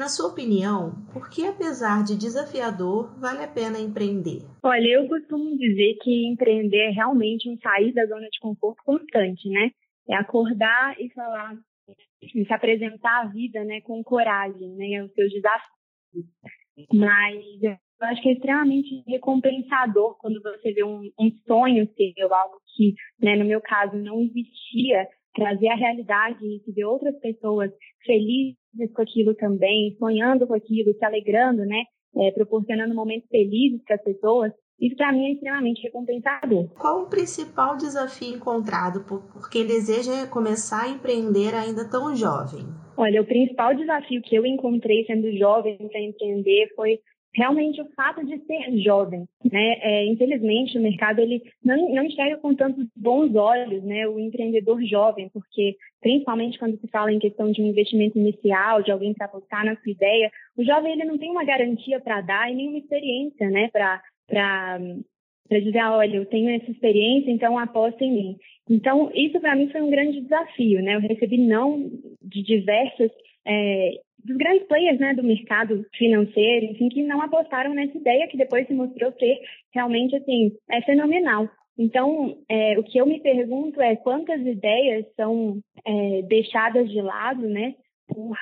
Na sua opinião, por que, apesar de desafiador, vale a pena empreender? Olha, eu costumo dizer que empreender é realmente um sair da zona de conforto constante, né? É acordar e falar, e se apresentar à vida, né, com coragem, né, os seus desafios. Mas eu acho que é extremamente recompensador quando você vê um, um sonho seu, algo que, né, no meu caso, não existia, trazer a realidade e ver outras pessoas felizes com aquilo também, sonhando com aquilo, se alegrando, né? É, proporcionando momentos felizes para as pessoas, isso para mim é extremamente recompensador. Qual o principal desafio encontrado por, por quem deseja começar a empreender ainda tão jovem? Olha, o principal desafio que eu encontrei sendo jovem para empreender foi realmente o fato de ser jovem, né? É, infelizmente o mercado ele não, não enxerga com tantos bons olhos, né? O empreendedor jovem, porque principalmente quando se fala em questão de um investimento inicial, de alguém para apostar na sua ideia, o jovem ele não tem uma garantia para dar e nenhuma experiência, né? Para para para dizer, ah, olha, eu tenho essa experiência, então aposta em mim. Então, isso para mim foi um grande desafio, né? Eu recebi não de diversas é, dos grandes players né, do mercado financeiro, enfim, que não apostaram nessa ideia que depois se mostrou ser realmente assim, é fenomenal. Então, é, o que eu me pergunto é quantas ideias são é, deixadas de lado, né, por,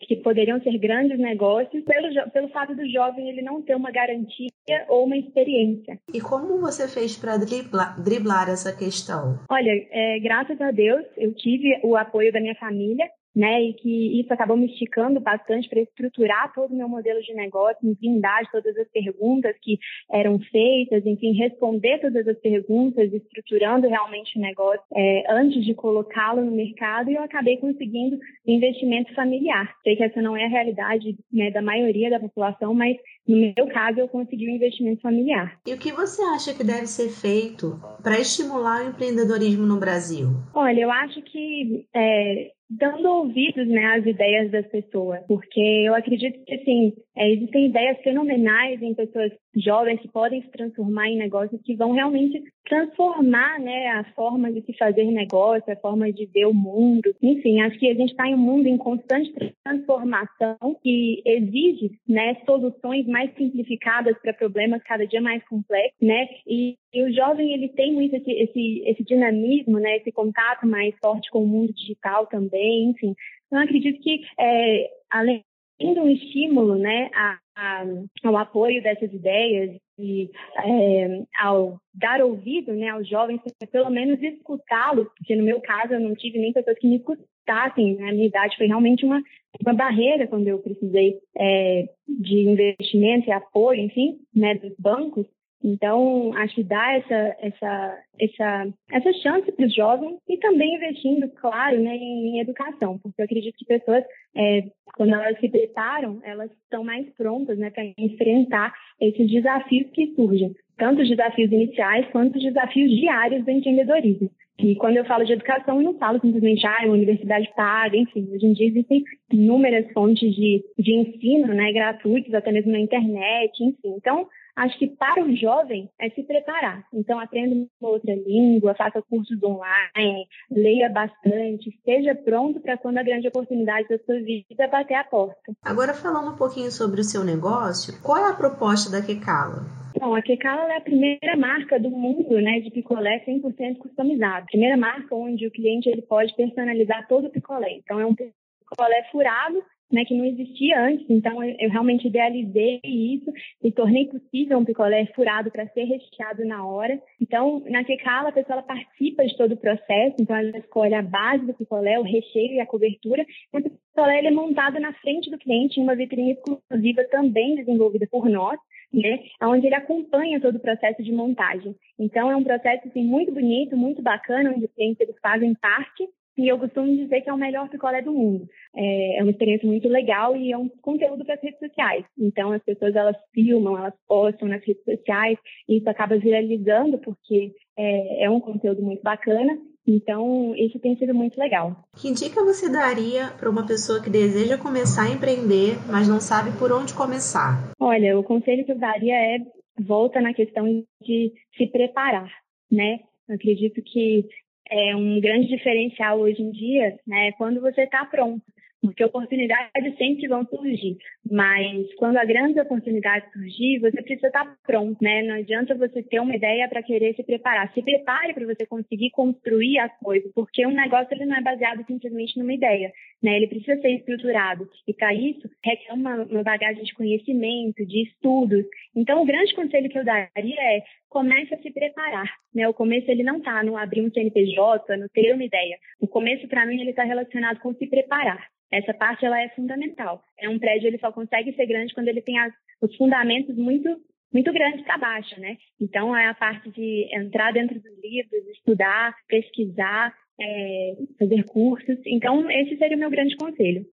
que poderiam ser grandes negócios, pelo, pelo fato do jovem ele não ter uma garantia ou uma experiência. E como você fez para driblar, driblar, essa questão? Olha, é, graças a Deus, eu tive o apoio da minha família né? E que isso acabou me esticando bastante para estruturar todo o meu modelo de negócio, enfim, dar todas as perguntas que eram feitas, enfim, responder todas as perguntas, estruturando realmente o negócio é, antes de colocá-lo no mercado e eu acabei conseguindo investimento familiar. Sei que essa não é a realidade né, da maioria da população, mas no meu caso eu consegui um investimento familiar. E o que você acha que deve ser feito para estimular o empreendedorismo no Brasil? Olha, eu acho que é, dando ouvidos né, às ideias das pessoas, porque eu acredito que assim, é, existem ideias fenomenais em pessoas jovens que podem se transformar em negócios que vão realmente transformar né, a forma de se fazer negócio, a forma de ver o mundo. Enfim, acho que a gente está em um mundo em constante transformação que exige né, soluções mais simplificadas para problemas cada dia mais complexos, né? E, e, o jovem ele tem muito esse, esse, esse dinamismo, né, esse contato mais forte com o mundo digital também, enfim. Então, acredito que é, além de um estímulo né, a, a, ao apoio dessas ideias e é, ao dar ouvido né, aos jovens, pelo menos escutá-los, porque no meu caso eu não tive nem pessoas que me escutassem, né? a minha idade foi realmente uma, uma barreira quando eu precisei é, de investimento e apoio, enfim, né, dos bancos, então, acho que dá essa, essa, essa, essa chance para os jovens e também investindo, claro, né, em, em educação, porque eu acredito que pessoas, é, quando elas se preparam, elas estão mais prontas né, para enfrentar esses desafios que surgem, tanto os desafios iniciais quanto os desafios diários do empreendedorismo. E quando eu falo de educação, eu não falo simplesmente, ah, uma universidade paga, enfim, hoje em dia existem inúmeras fontes de, de ensino, né, gratuitos, até mesmo na internet, enfim. Então, Acho que para o jovem é se preparar. Então, aprenda uma outra língua, faça cursos online, leia bastante, esteja pronto para quando a grande oportunidade da sua vida bater a porta. Agora, falando um pouquinho sobre o seu negócio, qual é a proposta da Kekala? Bom, a Kekala é a primeira marca do mundo né, de picolé 100% customizado. Primeira marca onde o cliente ele pode personalizar todo o picolé. Então, é um picolé furado né, que não existia antes. Então, eu, realmente idealizei isso e tornei possível um picolé furado para ser recheado na hora. Então, na Kekala, a pessoa participa de todo o processo. Então, ela escolhe a base do picolé, o recheio e a cobertura. E o picolé ele é montado na frente do cliente em uma vitrine exclusiva também desenvolvida por nós. Né, onde ele acompanha todo o processo de montagem. Então, é um processo assim, muito bonito, muito bacana, onde os clientes eles fazem parte e eu costumo dizer que é o melhor picolé do mundo. É, é uma experiência muito legal e é um conteúdo para as redes sociais. Então, as pessoas elas filmam, elas postam nas redes sociais e isso acaba viralizando porque é, é um conteúdo muito bacana. Então, isso tem sido muito legal. Que dica você daria para uma pessoa que deseja começar a empreender, mas não sabe por onde começar? Olha, o conselho que eu daria é volta na questão de se preparar, né? Eu acredito que é um grande diferencial hoje em dia, né, quando você está pronto. Porque oportunidades sempre vão surgir, mas quando a grande oportunidade surgir, você precisa estar pronto, né? Não adianta você ter uma ideia para querer se preparar. Se prepare para você conseguir construir a coisa, porque um negócio ele não é baseado simplesmente numa ideia, né? Ele precisa ser estruturado e para isso requer uma, uma bagagem de conhecimento, de estudos. Então, o grande conselho que eu daria é comece a se preparar, né? O começo ele não está no abrir um CNPJ, no ter uma ideia. O começo para mim ele está relacionado com se preparar. Essa parte ela é fundamental. É um prédio ele só consegue ser grande quando ele tem as, os fundamentos muito muito grandes para baixo, né? Então é a parte de entrar dentro dos livros, estudar, pesquisar, é, fazer cursos. Então esse seria o meu grande conselho.